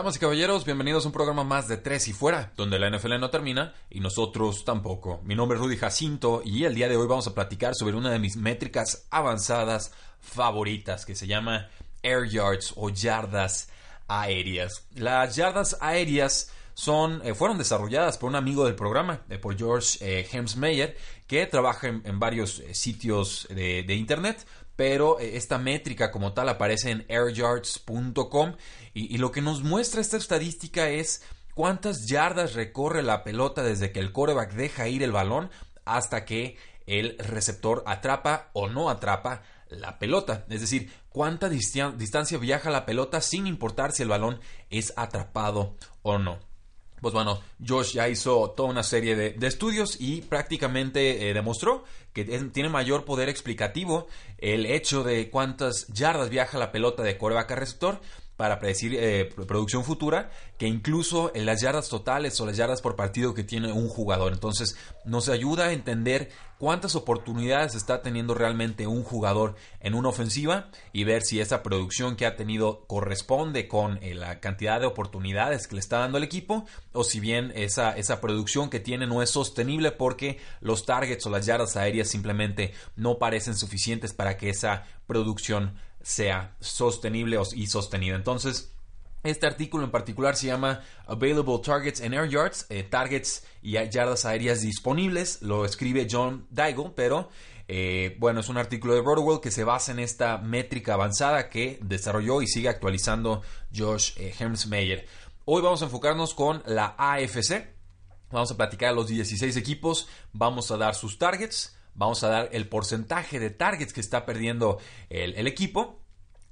Damas y caballeros, bienvenidos a un programa más de Tres y Fuera, donde la NFL no termina y nosotros tampoco. Mi nombre es Rudy Jacinto y el día de hoy vamos a platicar sobre una de mis métricas avanzadas favoritas que se llama Air Yards o yardas aéreas. Las yardas aéreas son, eh, fueron desarrolladas por un amigo del programa, eh, por George eh, Hemsmeyer, que trabaja en, varios sitios de, de internet pero esta métrica como tal aparece en airyards.com y, lo que nos muestra esta estadística es cuántas yardas recorre la pelota desde que el coreback deja ir el balón hasta que el receptor atrapa o no atrapa la pelota. Es decir, cuánta distancia viaja la pelota sin importar si el balón es atrapado o no. Pues bueno, Josh ya hizo toda una serie de, estudios y prácticamente eh, demostró que tiene mayor poder explicativo el hecho de cuántas yardas viaja la pelota de coreback a receptor para predecir eh, producción futura que incluso en las yardas totales o las yardas por partido que tiene un jugador. Entonces nos ayuda a entender cuántas oportunidades está teniendo realmente un jugador en una ofensiva y ver si esa producción que ha tenido corresponde con eh, la cantidad de oportunidades que le está dando el equipo o si bien esa, esa producción que tiene no es sostenible porque los targets o las yardas aéreas simplemente no parecen suficientes para que esa producción sea sostenible y sostenida. Entonces, este artículo en particular se llama Available Targets and Air Yards, eh, targets y yardas aéreas disponibles. Lo escribe John Daigle, pero eh, bueno, es un artículo de Rotowell que se basa en esta métrica avanzada que desarrolló y sigue actualizando Josh eh, Hermsmeyer. Hoy vamos a enfocarnos con la AFC. Vamos a platicar a los 16 equipos, vamos a dar sus targets, Vamos a dar el porcentaje de targets que está perdiendo el, equipo.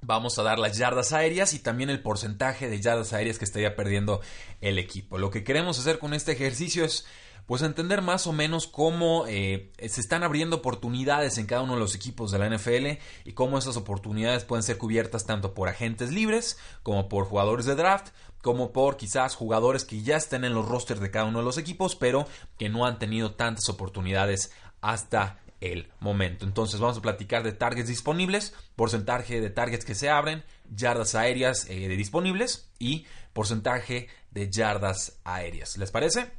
Vamos a dar las yardas aéreas y también el porcentaje de yardas aéreas que estaría perdiendo el equipo. Lo que queremos hacer con este ejercicio es pues entender más o menos cómo eh, se están abriendo oportunidades en cada uno de los equipos de la NFL y cómo esas oportunidades pueden ser cubiertas tanto por agentes libres como por jugadores de draft como por quizás jugadores que ya estén en los rosters de cada uno de los equipos pero que no han tenido tantas oportunidades hasta el momento. Entonces vamos a platicar de targets disponibles, porcentaje de targets que se abren, yardas aéreas eh, disponibles y porcentaje de yardas aéreas. ¿Les parece?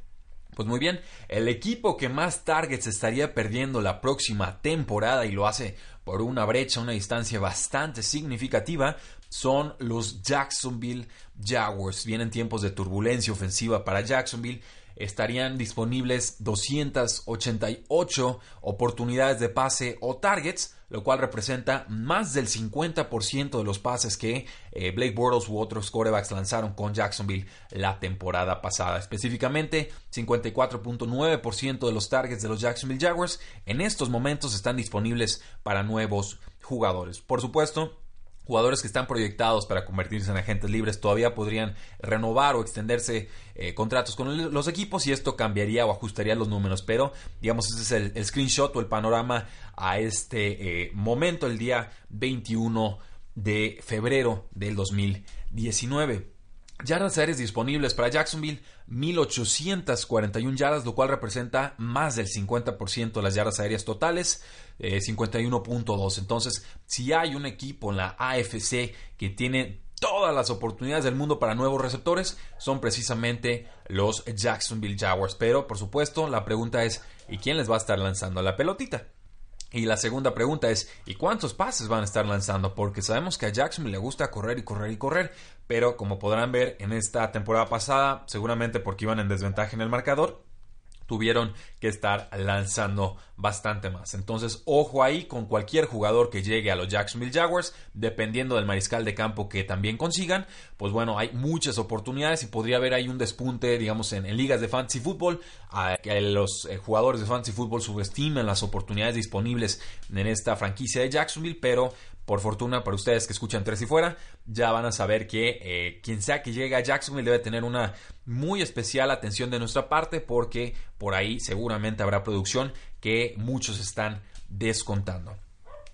Pues muy bien, el equipo que más targets estaría perdiendo la próxima temporada y lo hace por una brecha, una distancia bastante significativa, son los Jacksonville Jaguars. Vienen tiempos de turbulencia ofensiva para Jacksonville estarían disponibles 288 oportunidades de pase o targets, lo cual representa más del 50% de los pases que eh, Blake Bortles u otros quarterbacks lanzaron con Jacksonville la temporada pasada. Específicamente, 54.9% de los targets de los Jacksonville Jaguars en estos momentos están disponibles para nuevos jugadores. Por supuesto, jugadores que están proyectados para convertirse en agentes libres todavía podrían renovar o extenderse eh, contratos con los equipos y esto cambiaría o ajustaría los números. Pero, digamos, ese es el, screenshot o el panorama a este eh, momento, el día 21 de febrero del 2019. Yardas aéreas disponibles para Jacksonville, 1841 yardas, lo cual representa más del 50% de las yardas aéreas totales, 51.2. Eh, Entonces, si hay un equipo en la AFC que tiene todas las oportunidades del mundo para nuevos receptores, son precisamente los Jacksonville Jaguars. Pero, por supuesto, la pregunta es, ¿y quién les va a estar lanzando la pelotita? Y la segunda pregunta es, ¿y cuántos pases van a estar lanzando? Porque sabemos que a Jacksonville le gusta correr y correr y correr, pero como podrán ver en esta temporada pasada, seguramente porque iban en desventaja en el marcador, tuvieron que estar lanzando bastante más. Entonces, ojo ahí con cualquier jugador que llegue a los Jacksonville Jaguars, dependiendo del mariscal de campo que también consigan, pues bueno, hay muchas oportunidades y podría haber ahí un despunte, digamos, en, ligas de fantasy fútbol, a que los eh, jugadores de fantasy fútbol subestimen las oportunidades disponibles en esta franquicia de Jacksonville, pero por fortuna para ustedes que escuchan tres y fuera, ya van a saber que eh, quien sea que llegue a Jacksonville debe tener una muy especial atención de nuestra parte porque por ahí seguramente habrá producción que muchos están descontando.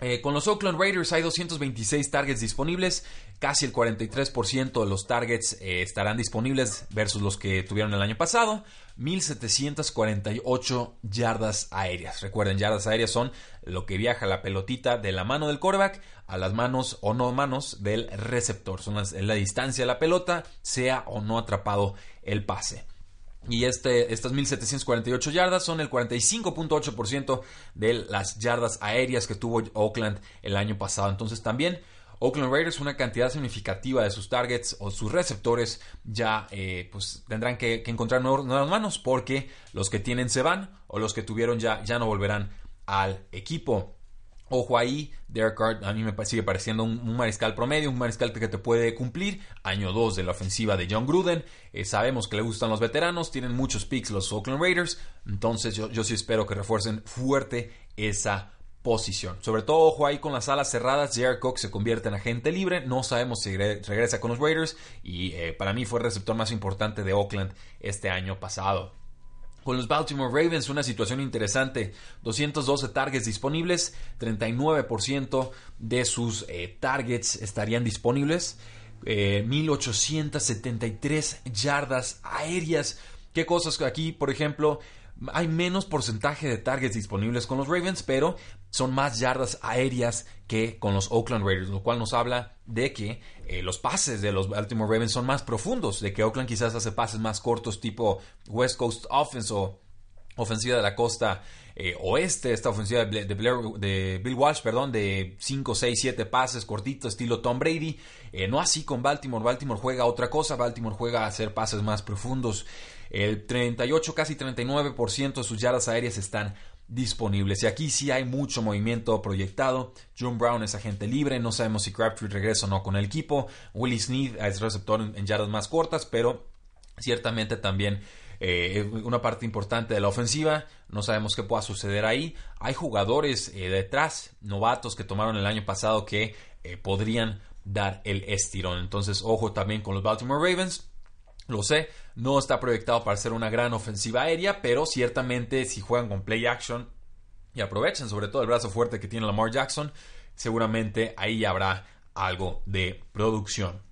Eh, con los Oakland Raiders hay 226 targets disponibles, casi el 43% de los targets eh, estarán disponibles versus los que tuvieron el año pasado. 1748 yardas aéreas. Recuerden, yardas aéreas son lo que viaja la pelotita de la mano del quarterback a las manos o no manos del receptor. Son la distancia de la pelota, sea o no atrapado el pase. Y este, estas 1748 yardas son el 45.8% de las yardas aéreas que tuvo Oakland el año pasado. Entonces también Oakland Raiders una cantidad significativa de sus targets o sus receptores ya eh, pues tendrán que, encontrar nuevas manos porque los que tienen se van o los que tuvieron ya, ya no volverán al equipo. Ojo ahí, Derek Carr a mí me sigue pareciendo un, mariscal promedio, un mariscal que te puede cumplir. Año 2 de la ofensiva de John Gruden. Eh, sabemos que le gustan los veteranos, tienen muchos picks los Oakland Raiders. Entonces yo, yo sí espero que refuercen fuerte esa posición. Sobre todo, ojo ahí con las alas cerradas. Jared Cook se convierte en agente libre. No sabemos si regresa con los Raiders. Y eh, para mí fue el receptor más importante de Oakland este año pasado. Con los Baltimore Ravens, una situación interesante. 212 targets disponibles, 39% de sus eh, targets estarían disponibles. 1873 eh, yardas aéreas. ¿Qué cosas aquí, por ejemplo? Hay menos porcentaje de targets disponibles con los Ravens, pero son más yardas aéreas que con los Oakland Raiders, lo cual nos habla de que eh, los pases de los Baltimore Ravens son más profundos, de que Oakland quizás hace pases más cortos tipo West Coast Offense o ofensiva de la costa eh, oeste, esta ofensiva de, Bill Walsh, perdón, de 5, 6, 7 pases cortitos estilo Tom Brady. Eh, no así con Baltimore, Baltimore juega otra cosa, Baltimore juega a hacer pases más profundos. El 38, casi 39% de sus yardas aéreas están disponibles. Y aquí sí hay mucho movimiento proyectado. John Brown es agente libre, no sabemos si Crabtree regresa o no con el equipo. Willie Sneed es receptor en yardas más cortas, pero ciertamente también eh, una parte importante de la ofensiva. No sabemos qué pueda suceder ahí. Hay jugadores eh, detrás, novatos que tomaron el año pasado que eh, podrían dar el estirón. Entonces, ojo también con los Baltimore Ravens. Lo sé, no está proyectado para ser una gran ofensiva aérea, pero ciertamente si juegan con play action y aprovechan sobre todo el brazo fuerte que tiene Lamar Jackson, seguramente ahí habrá algo de producción.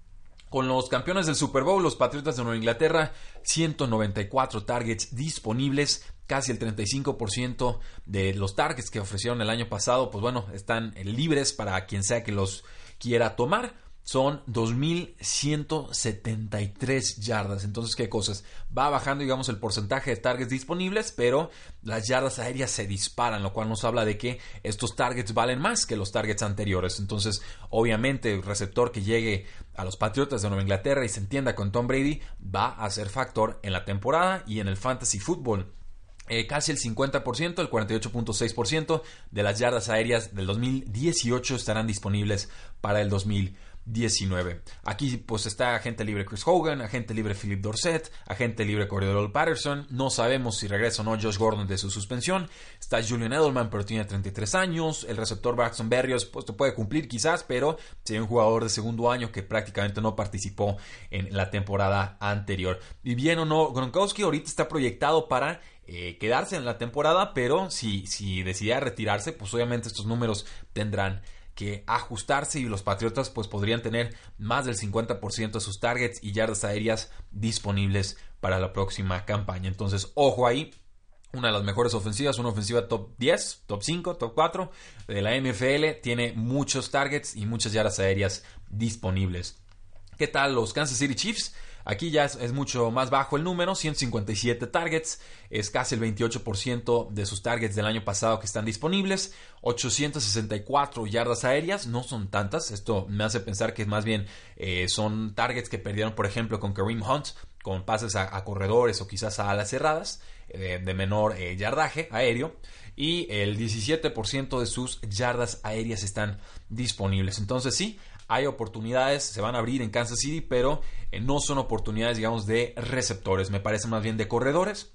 Con los campeones del Super Bowl, los Patriotas de Nueva Inglaterra, 194 targets disponibles, casi el 35% de los targets que ofrecieron el año pasado, pues bueno, están libres para quien sea que los quiera tomar son 2.173 yardas. Entonces, ¿qué cosas? Va bajando, digamos, el porcentaje de targets disponibles, pero las yardas aéreas se disparan, lo cual nos habla de que estos targets valen más que los targets anteriores. Entonces, obviamente, el receptor que llegue a los Patriotas de Nueva Inglaterra y se entienda con Tom Brady va a ser factor en la temporada y en el fantasy football. Eh, casi el 50%, el 48.6% de las yardas aéreas del 2018 estarán disponibles para el 2020. 19. Aquí pues está agente libre Chris Hogan, agente libre Philip Dorset, agente libre Cordero Patterson. No sabemos si regresa o no Josh Gordon de su suspensión. Está Julian Edelman, pero tiene 33 años. El receptor Braxton Berrios pues puede cumplir quizás, pero sería un jugador de segundo año que prácticamente no participó en la temporada anterior. Y bien o no, Gronkowski ahorita está proyectado para eh, quedarse en la temporada, pero si, si decidiera retirarse, pues obviamente estos números tendrán que ajustarse y los Patriotas pues podrían tener más del 50% de sus targets y yardas aéreas disponibles para la próxima campaña. Entonces, ojo ahí, una de las mejores ofensivas, una ofensiva top 10, top 5, top 4 de la NFL, tiene muchos targets y muchas yardas aéreas disponibles. ¿Qué tal los Kansas City Chiefs? Aquí ya es, mucho más bajo el número, 157 targets, es casi el 28% de sus targets del año pasado que están disponibles, 864 yardas aéreas, no son tantas, esto me hace pensar que más bien eh, son targets que perdieron por ejemplo con Kareem Hunt, con pases a, corredores o quizás a alas cerradas. eh, de menor eh, yardaje aéreo y el 17% de sus yardas aéreas están disponibles. Entonces sí, hay oportunidades, se van a abrir en Kansas City, pero no son oportunidades, digamos, de receptores, me parece más bien de corredores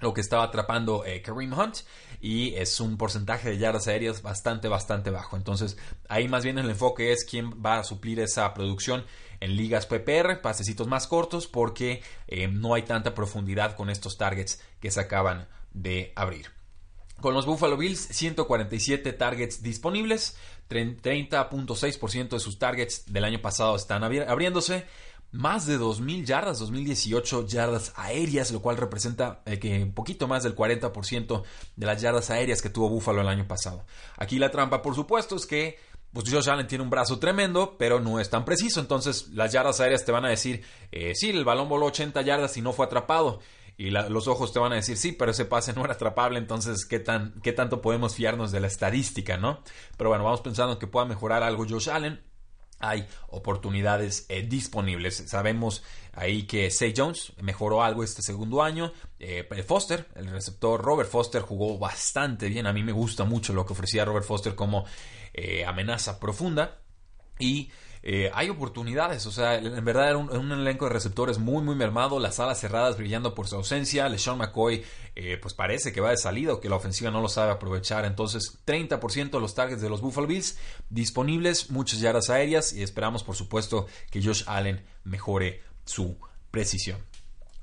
lo que estaba atrapando Kareem Hunt y es un porcentaje de yardas aéreas bastante, bastante bajo. Entonces ahí más bien el enfoque es quién va a suplir esa producción en ligas PPR, pasecitos más cortos, porque eh, no hay tanta profundidad con estos targets que se acaban de abrir. Con los Buffalo Bills, 147 targets disponibles, 30.6% de sus targets del año pasado están abriéndose, más de 2.000 yardas, 2.018 yardas aéreas, lo cual representa eh, que un poquito más del 40% de las yardas aéreas que tuvo Buffalo el año pasado. Aquí la trampa, por supuesto, es que pues Josh Allen tiene un brazo tremendo, pero no es tan preciso. Entonces, las yardas aéreas te van a decir, eh, sí, el balón voló 80 yardas y no fue atrapado. Y los ojos te van a decir, sí, pero ese pase no era atrapable, entonces, ¿qué, tan, ¿qué tanto podemos fiarnos de la estadística, no? Pero bueno, vamos pensando que pueda mejorar algo Josh Allen hay oportunidades eh, disponibles. Sabemos ahí que Say Jones mejoró algo este segundo año. Eh, Foster, el receptor Robert Foster, jugó bastante bien. A mí me gusta mucho lo que ofrecía Robert Foster como eh, amenaza profunda. Y eh, hay oportunidades. O sea, en verdad era un, elenco de receptores muy, muy mermado. Las alas cerradas brillando por su ausencia. LeSean McCoy, eh, pues parece que va de salida o que la ofensiva no lo sabe aprovechar. Entonces, 30% de los targets de los Buffalo Bills disponibles, muchas yardas aéreas y esperamos, por supuesto, que Josh Allen mejore su precisión.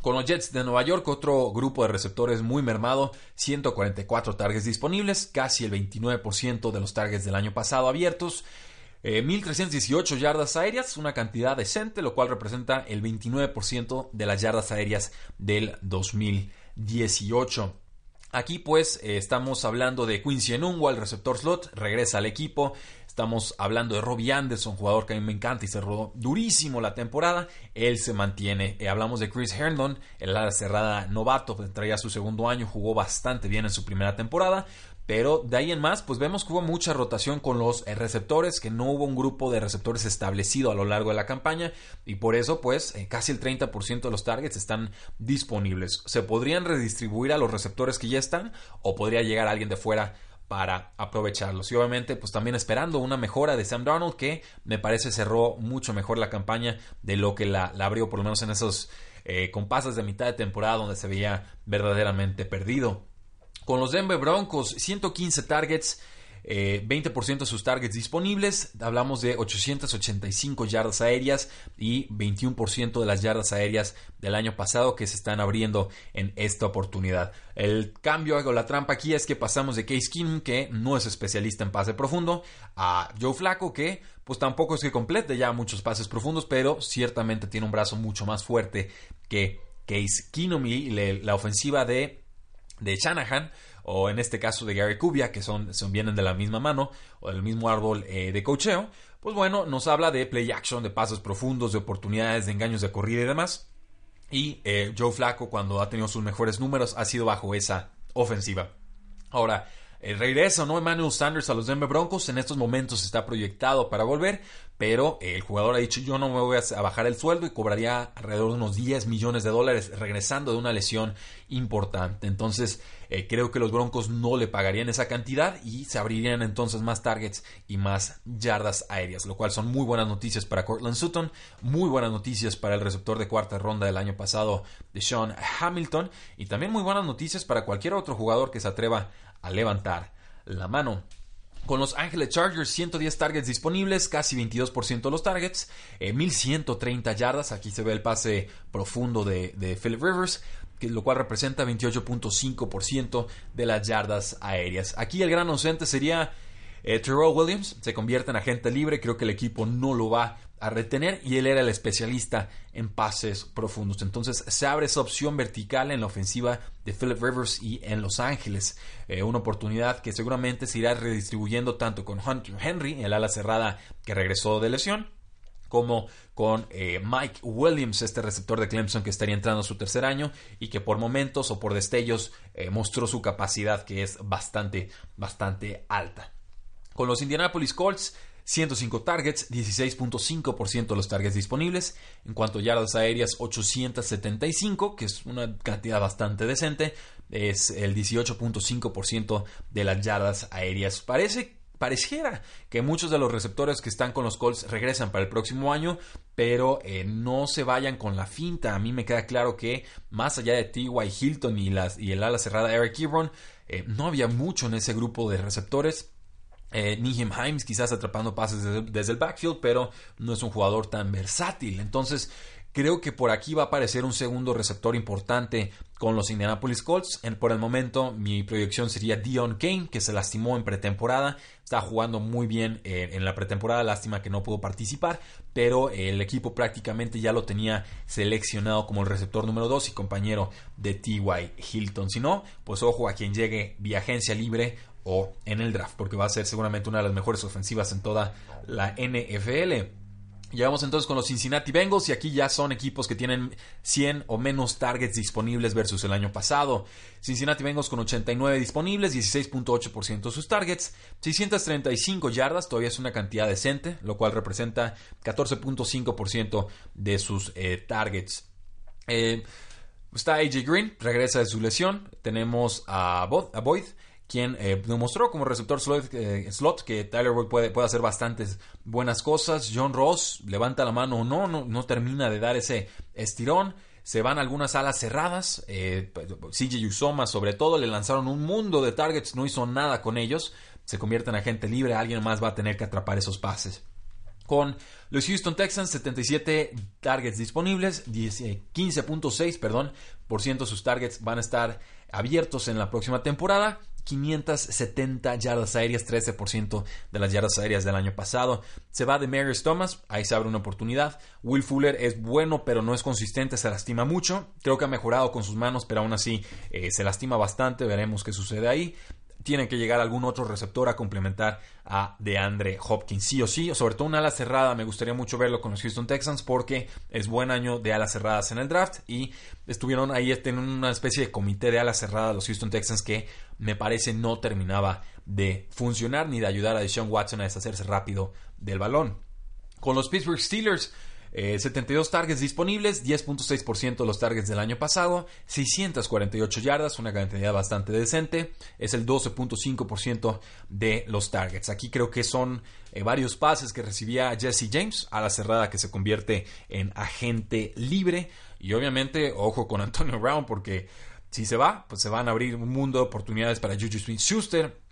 Con los Jets de Nueva York, otro grupo de receptores muy mermado, 144 targets disponibles, casi el 29% de los targets del año pasado abiertos. 1.318 eh, yardas aéreas, una cantidad decente, lo cual representa el 29% de las yardas aéreas del 2018. Aquí pues eh, estamos hablando de Quincy Enunwa, el receptor slot, regresa al equipo. Estamos hablando de Robbie Anderson, jugador que a mí me encanta y cerró durísimo la temporada. Él se mantiene. Eh, hablamos de Chris Herndon, el ala cerrada novato, traía su segundo año, jugó bastante bien en su primera temporada. Pero de ahí en más, pues vemos que hubo mucha rotación con los eh, receptores, que no hubo un grupo de receptores establecido a lo largo de la campaña y por eso pues eh, casi el 30% de los targets están disponibles. Se podrían redistribuir a los receptores que ya están o podría llegar alguien de fuera para aprovecharlos. Y obviamente, pues también esperando una mejora de Sam Darnold, que me parece cerró mucho mejor la campaña de lo que la, abrió, por lo menos en esos eh, compases de mitad de temporada donde se veía verdaderamente perdido. Con los Denver Broncos, 115 targets, 20% eh, de sus targets disponibles. Hablamos de 885 yardas aéreas y 21% de las yardas aéreas del año pasado que se están abriendo en esta oportunidad. El cambio o la trampa aquí es que pasamos de Case Keenum, que no es especialista en pase profundo, a Joe Flaco, que pues tampoco es que complete ya muchos pases profundos, pero ciertamente tiene un brazo mucho más fuerte que Case Keenum y la ofensiva de de Shanahan o en este caso de Gary Kubia, que son, son vienen de la misma mano o del mismo árbol eh, de cocheo, pues bueno, nos habla de play action, de pasos profundos, de oportunidades, de engaños de corrida y demás. Y eh, Joe Flaco, cuando ha tenido sus mejores números, ha sido bajo esa ofensiva. Ahora, el regreso, ¿no? Emmanuel Sanders a los Denver Broncos en estos momentos está proyectado para volver, pero el jugador ha dicho yo no me voy a bajar el sueldo y cobraría alrededor de unos 10 millones de dólares regresando de una lesión importante. Entonces eh, creo que los Broncos no le pagarían esa cantidad y se abrirían entonces más targets y más yardas aéreas, lo cual son muy buenas noticias para Cortland Sutton, muy buenas noticias para el receptor de cuarta ronda del año pasado de Sean Hamilton y también muy buenas noticias para cualquier otro jugador que se atreva a levantar la mano. Con los Ángeles Chargers, 110 targets disponibles, casi 22% de los targets, 1130 eh, yardas. Aquí se ve el pase profundo de, Philip Rivers, que, lo cual representa 28.5% de las yardas aéreas. Aquí el gran ausente sería eh, Terrell Williams, se convierte en agente libre. Creo que el equipo no lo va a retener y él era el especialista en pases profundos. Entonces se abre esa opción vertical en la ofensiva de Philip Rivers y en Los Ángeles. Eh, una oportunidad que seguramente se irá redistribuyendo tanto con Hunter Henry, el ala cerrada que regresó de lesión, como con eh, Mike Williams, este receptor de Clemson que estaría entrando a su tercer año y que por momentos o por destellos eh, mostró su capacidad que es bastante, bastante alta. Con los Indianapolis Colts, 105 targets, 16.5% de los targets disponibles. En cuanto a yardas aéreas, 875, que es una cantidad bastante decente. Es el 18.5% de las yardas aéreas. Parece pareciera que muchos de los receptores que están con los Colts regresan para el próximo año, pero eh, no se vayan con la finta. A mí me queda claro que más allá de T.Y. Hilton y, las, y el ala cerrada Eric Ebron, eh, no había mucho en ese grupo de receptores. Eh, Himes quizás atrapando pases desde, el backfield, pero no es un jugador tan versátil. Entonces, creo que por aquí va a aparecer un segundo receptor importante con los Indianapolis Colts. por el momento, mi proyección sería Dion Kane, que se lastimó en pretemporada. Está jugando muy bien eh, en la pretemporada, lástima que no pudo participar, pero el equipo prácticamente ya lo tenía seleccionado como el receptor número 2 y compañero de T.Y. Hilton. Si no, pues ojo a quien llegue vía agencia libre o en el draft, porque va a ser seguramente una de las mejores ofensivas en toda la NFL. Llegamos entonces con los Cincinnati Bengals y aquí ya son equipos que tienen 100 o menos targets disponibles versus el año pasado. Cincinnati Bengals con 89 disponibles, 16.8% de sus targets, 635 yardas, todavía es una cantidad decente, lo cual representa 14.5% de sus eh, targets. Eh, está AJ Green, regresa de su lesión. Tenemos a Boyd, quien eh, demostró como receptor eh, slot, que Tyler Boyd puede, puede, hacer bastantes buenas cosas. John Ross levanta la mano o no, no, no termina de dar ese estirón. Se van algunas alas cerradas. Eh, CJ Usoma, sobre todo, le lanzaron un mundo de targets, no hizo nada con ellos. Se convierte en agente libre, alguien más va a tener que atrapar esos pases. Con los Houston Texans, 77 targets disponibles, 15.6, perdón, por ciento sus targets van a estar abiertos en la próxima temporada. 570 yardas aéreas, 13% de las yardas aéreas del año pasado. Se va de Marius Thomas, ahí se abre una oportunidad. Will Fuller es bueno, pero no es consistente, se lastima mucho. Creo que ha mejorado con sus manos, pero aún así eh, se lastima bastante. Veremos qué sucede ahí tiene que llegar algún otro receptor a complementar a DeAndre Hopkins, sí o sí, sobre todo una ala cerrada, me gustaría mucho verlo con los Houston Texans porque es buen año de alas cerradas en el draft y estuvieron ahí en una especie de comité de alas cerradas los Houston Texans que me parece no terminaba de funcionar ni de ayudar a Deshaun Watson a deshacerse rápido del balón. Con los Pittsburgh Steelers, 72 eh, targets disponibles, 10.6% de los targets del año pasado, 648 yardas, una cantidad bastante decente, es el 12.5% de los targets. Aquí creo que son eh, varios pases que recibía Jesse James a la cerrada que se convierte en agente libre y obviamente ojo con Antonio Brown porque si se va, pues se van a abrir un mundo de oportunidades para Juju Smith-Schuster,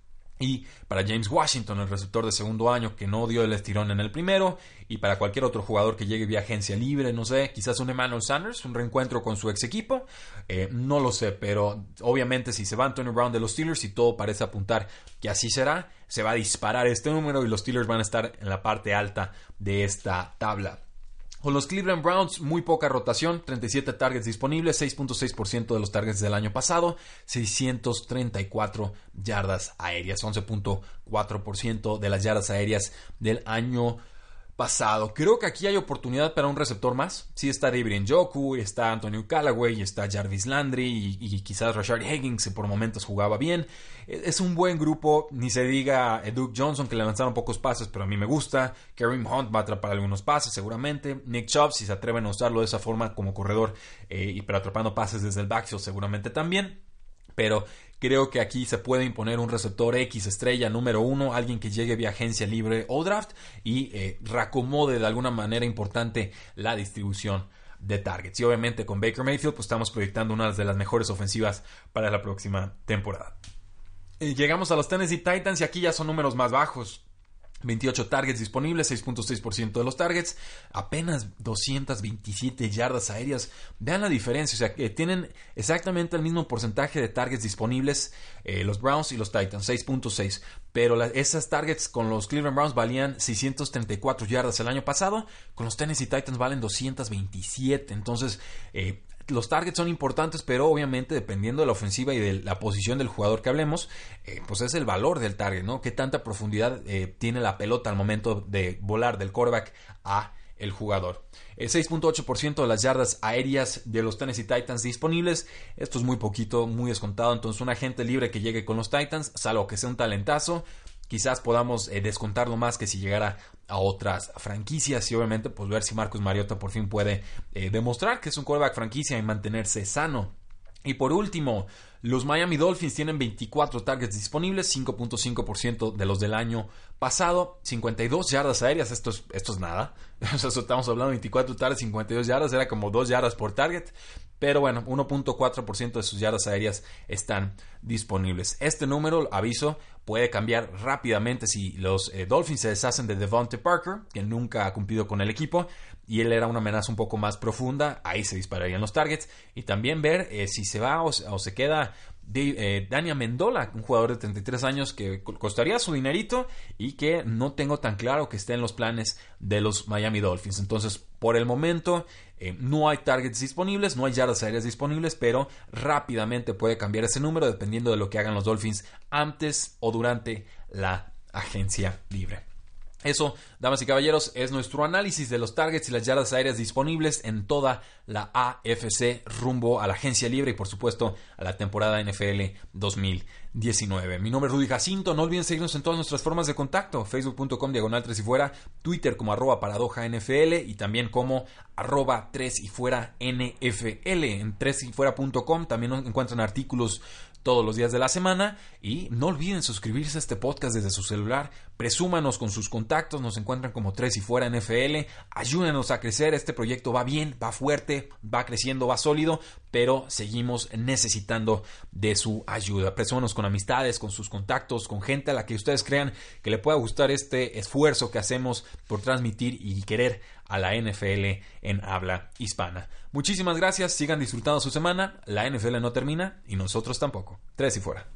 y para James Washington, el receptor de segundo año que no dio el estirón en el primero. Y para cualquier otro jugador que llegue vía agencia libre, no sé, quizás un Emmanuel Sanders, un reencuentro con su ex equipo. Eh, no lo sé, pero obviamente si se va Antonio Brown de los Steelers y todo parece apuntar que así será, se va a disparar este número y los Steelers van a estar en la parte alta de esta tabla. Con los Cleveland Browns, muy poca rotación, 37 targets disponibles, 6.6% de los targets del año pasado, 634 yardas aéreas, 11.4% de las yardas aéreas del año pasado. Creo que aquí hay oportunidad para un receptor más. Sí está David Njoku, está Antonio Callaway, está Jarvis Landry y, quizás Rashard Higgins que por momentos jugaba bien. E, es un buen grupo, ni se diga Duke Johnson que le lanzaron pocos pases, pero a mí me gusta. Kareem Hunt va a atrapar algunos pases seguramente. Nick Chubb, si se atreven a usarlo de esa forma como corredor eh, y pero atrapando pases desde el backfield seguramente también. Pero Creo que aquí se puede imponer un receptor X estrella número uno, alguien que llegue vía agencia libre o draft y eh, reacomode de alguna manera importante la distribución de targets. Y obviamente con Baker Mayfield pues estamos proyectando una de las mejores ofensivas para la próxima temporada. Eh, llegamos a los Tennessee Titans y aquí ya son números más bajos. 28 targets disponibles, 6.6% de los targets, apenas 227 yardas aéreas. Vean la diferencia, o sea, que tienen exactamente el mismo porcentaje de targets disponibles eh, los Browns y los Titans, 6.6. Pero esas targets con los Cleveland Browns valían 634 yardas el año pasado, con los Tennessee Titans valen 227. Entonces, eh, los targets son importantes, pero obviamente dependiendo de la ofensiva y de la posición del jugador que hablemos, eh, pues es el valor del target, ¿no? Qué tanta profundidad eh, tiene la pelota al momento de volar del quarterback a el jugador. El 6.8% de las yardas aéreas de los Tennessee Titans disponibles. Esto es muy poquito, muy descontado. Entonces, un agente libre que llegue con los Titans, salvo que sea un talentazo, quizás podamos eh, descontarlo más que si llegara a otras franquicias y obviamente pues ver si Marcus Mariota por fin puede eh, demostrar que es un quarterback franquicia y mantenerse sano. Y por último, los Miami Dolphins tienen 24 targets disponibles, 5.5% de los del año pasado, 52 yardas aéreas, esto es, esto es nada. estamos hablando de 24 targets, 52 yardas, era como 2 yardas por target. Pero bueno, 1.4% de sus yardas aéreas están disponibles. Este número, aviso, puede cambiar rápidamente si los eh, Dolphins se deshacen de Devontae Parker, que nunca ha cumplido con el equipo, y él era una amenaza un poco más profunda, ahí se dispararían los targets, y también ver eh, si se va o, se queda eh, Dania Mendola, un jugador de 33 años que costaría su dinerito y que no tengo tan claro que esté en los planes de los Miami Dolphins. Entonces, por el momento, eh, no hay targets disponibles, no hay yardas aéreas disponibles, pero rápidamente puede cambiar ese número dependiendo de lo que hagan los Dolphins antes o durante la agencia libre. Eso, damas y caballeros, es nuestro análisis de los targets y las yardas aéreas disponibles en toda la AFC rumbo a la agencia libre y por supuesto a la temporada NFL 2019. Mi nombre es Rudy Jacinto, no olviden seguirnos en todas nuestras formas de contacto, facebook.com diagonal 3 y fuera, twitter como arroba paradoja NFL y también como arroba 3 y fuera NFL. En 3 y fuera.com también encuentran artículos todos los días de la semana. Y no olviden suscribirse a este podcast desde su celular, presúmanos con sus contactos, nos encuentran como tres y fuera NFL, ayúdenos a crecer, este proyecto va bien, va fuerte, va creciendo, va sólido, pero seguimos necesitando de su ayuda. Presúmanos con amistades, con sus contactos, con gente a la que ustedes crean que le pueda gustar este esfuerzo que hacemos por transmitir y querer a la NFL en habla hispana. Muchísimas gracias, sigan disfrutando su semana, la NFL no termina y nosotros tampoco. Tres y fuera.